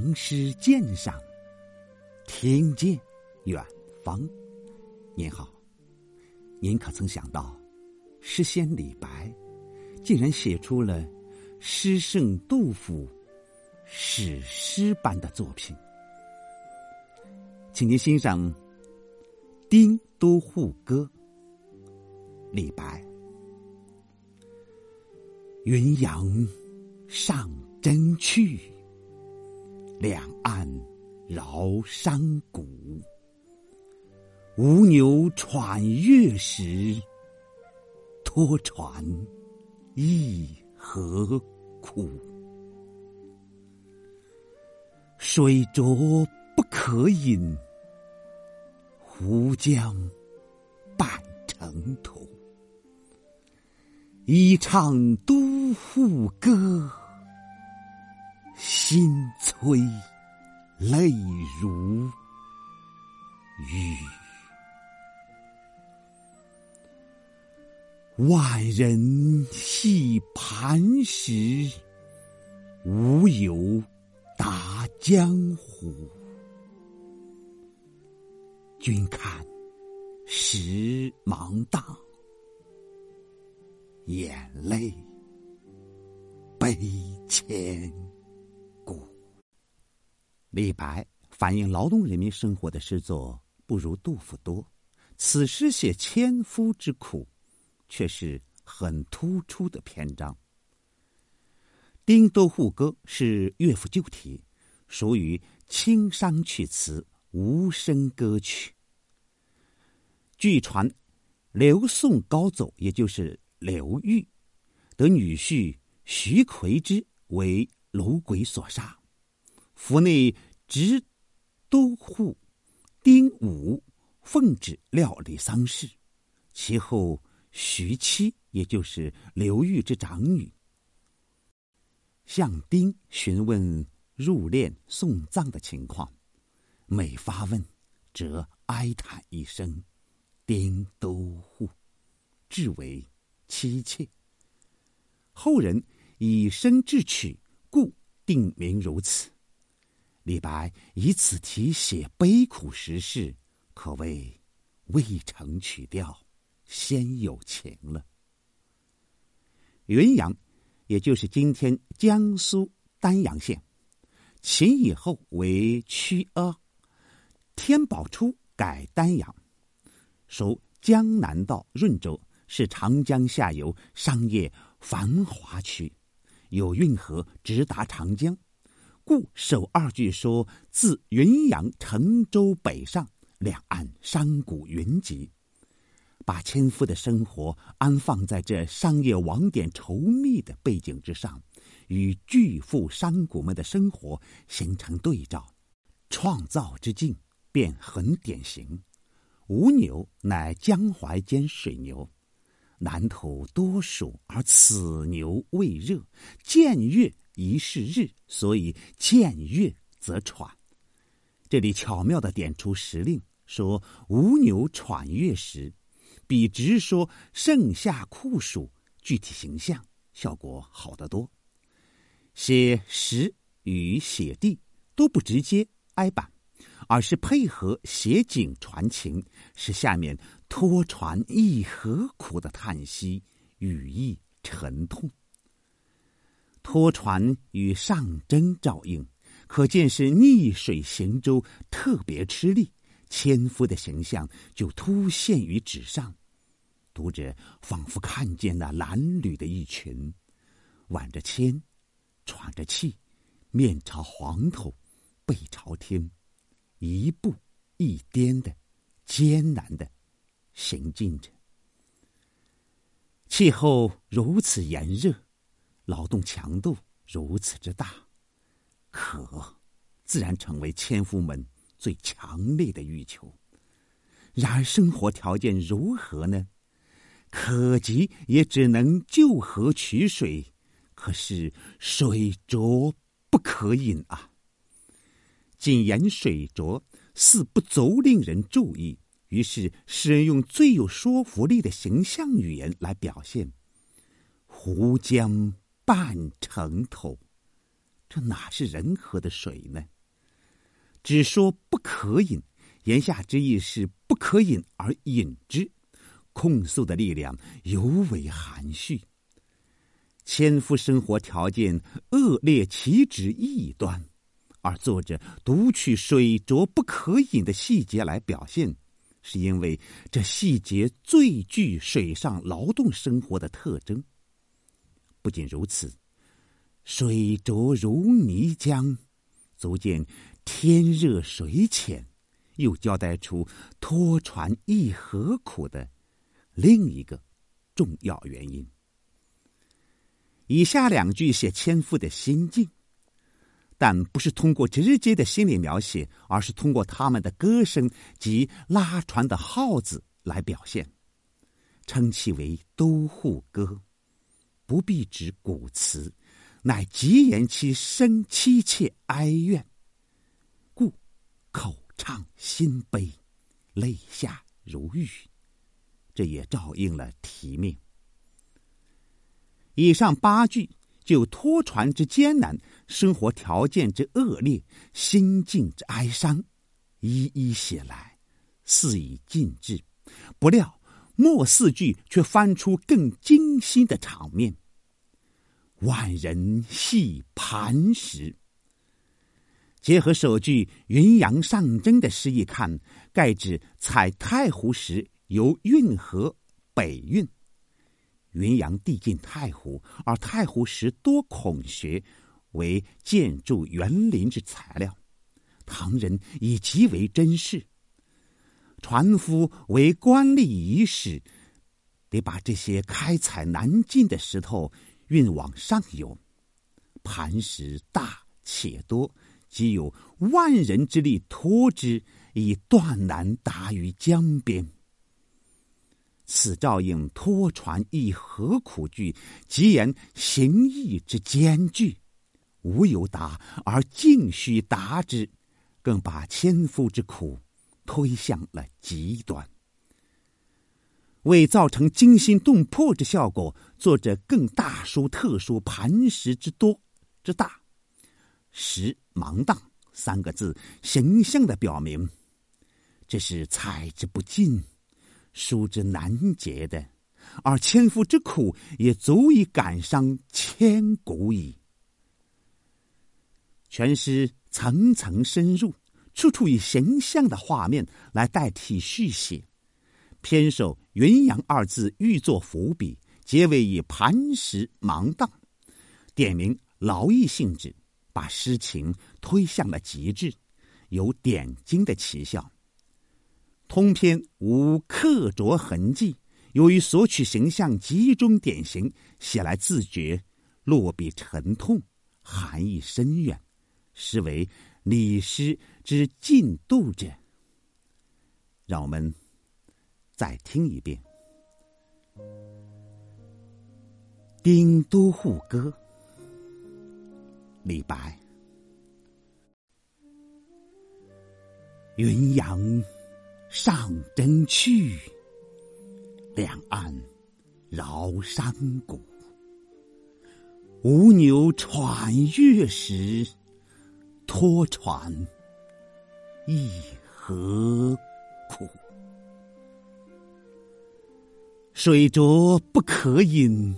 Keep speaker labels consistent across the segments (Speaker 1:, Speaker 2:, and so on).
Speaker 1: 唐诗鉴赏，听见远方。您好，您可曾想到，诗仙李白竟然写出了诗圣杜甫史诗般的作品？请您欣赏《丁都护歌》。李白：云阳上真去。两岸绕山谷，吴牛喘月时，托船亦何苦？水浊不可饮，胡浆半城土。一唱都护歌。心催泪如雨，万人戏磐石，无有打江湖。君看时芒荡，眼泪悲千。李白反映劳动人民生活的诗作不如杜甫多，此诗写千夫之苦，却是很突出的篇章。《丁都护歌》是乐府旧题，属于清商曲词，无声歌曲。据传，刘宋高祖也就是刘裕的女婿徐逵之为卢鬼所杀。府内执都护丁武奉旨料理丧事，其后徐妻，也就是刘裕之长女，向丁询问入殓送葬的情况，每发问，则哀叹一声：“丁都护，至为妻妾。”后人以身智取，故定名如此。李白以此题写悲苦时事，可谓未成曲调，先有情了。云阳，也就是今天江苏丹阳县，秦以后为曲阿，天宝初改丹阳，属江南道润州，是长江下游商业繁华区，有运河直达长江。故首二句说：“自云阳乘舟北上，两岸山谷云集。”把千夫的生活安放在这商业网点稠密的背景之上，与巨富商贾们的生活形成对照，创造之境便很典型。吴牛乃江淮间水牛，南土多暑，而此牛未热，见月。疑是日，所以见月则喘。这里巧妙的点出时令，说吴牛喘月时，比直说盛夏酷暑，具体形象效果好得多。写时与写地都不直接挨板，而是配合写景传情，使下面拖船亦何苦的叹息，语意沉痛。拖船与上征照应，可见是逆水行舟，特别吃力。纤夫的形象就突现于纸上，读者仿佛看见那褴褛的一群，挽着纤，喘着气，面朝黄土，背朝天，一步一颠的艰难的行进着。气候如此炎热。劳动强度如此之大，渴自然成为纤夫们最强烈的欲求。然而生活条件如何呢？可及也只能就河取水，可是水浊不可饮啊！仅言水浊，似不足令人注意。于是诗人用最有说服力的形象语言来表现：湖江。半城头，这哪是人喝的水呢？只说不可饮，言下之意是不可饮而饮之，控诉的力量尤为含蓄。千夫生活条件恶劣，岂止异端？而作者独取水浊不可饮的细节来表现，是因为这细节最具水上劳动生活的特征。不仅如此，水浊如泥浆，足见天热水浅，又交代出拖船亦何苦的另一个重要原因。以下两句写千夫的心境。但不是通过直接的心理描写，而是通过他们的歌声及拉船的号子来表现，称其为《都护歌》，不必指古词，乃极言其声凄切哀怨，故口唱心悲，泪下如雨，这也照应了题命。以上八句。就拖船之艰难、生活条件之恶劣、心境之哀伤，一一写来，肆意尽致。不料末四句却翻出更惊心的场面：万人系磐石。结合首句云阳上征的诗意看，盖指采太湖石由运河北运。云阳地近太湖，而太湖石多孔穴，为建筑园林之材料。唐人以极为珍视。船夫为官吏仪式，得把这些开采难进的石头运往上游。磐石大且多，即有万人之力拖之，以断难达于江边。此照应拖船亦何苦惧，即言行义之艰巨，无有达而竟须达之，更把千夫之苦推向了极端。为造成惊心动魄之效果，作者更大书特书磐石之多之大，石芒荡三个字，形象的表明，这是采之不尽。书之难解的，而千夫之苦也足以感伤千古矣。全诗层层深入，处处以形象的画面来代替续写，偏首“云阳”二字欲作伏笔，结尾以磐石芒荡，点明劳逸性质，把诗情推向了极致，有点睛的奇效。通篇无刻着痕迹，由于索取形象集中典型，写来自觉落笔沉痛，含义深远，实为李诗之进度者。让我们再听一遍《丁都护歌》，李白，云阳。上征去，两岸饶山谷。吴牛喘月时，拖船亦何苦？水浊不可饮，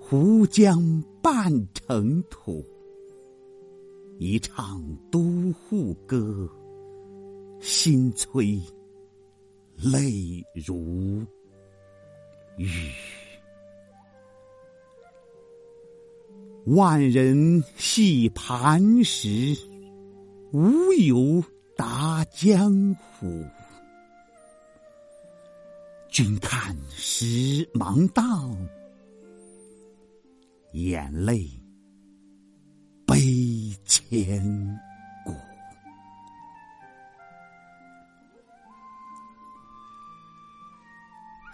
Speaker 1: 湖江半成土。一唱都护歌，心催。泪如雨，万人系磐石，无有达江湖。君看石芒荡，眼泪悲千古。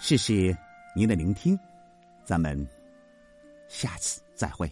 Speaker 1: 谢谢您的聆听，咱们下次再会。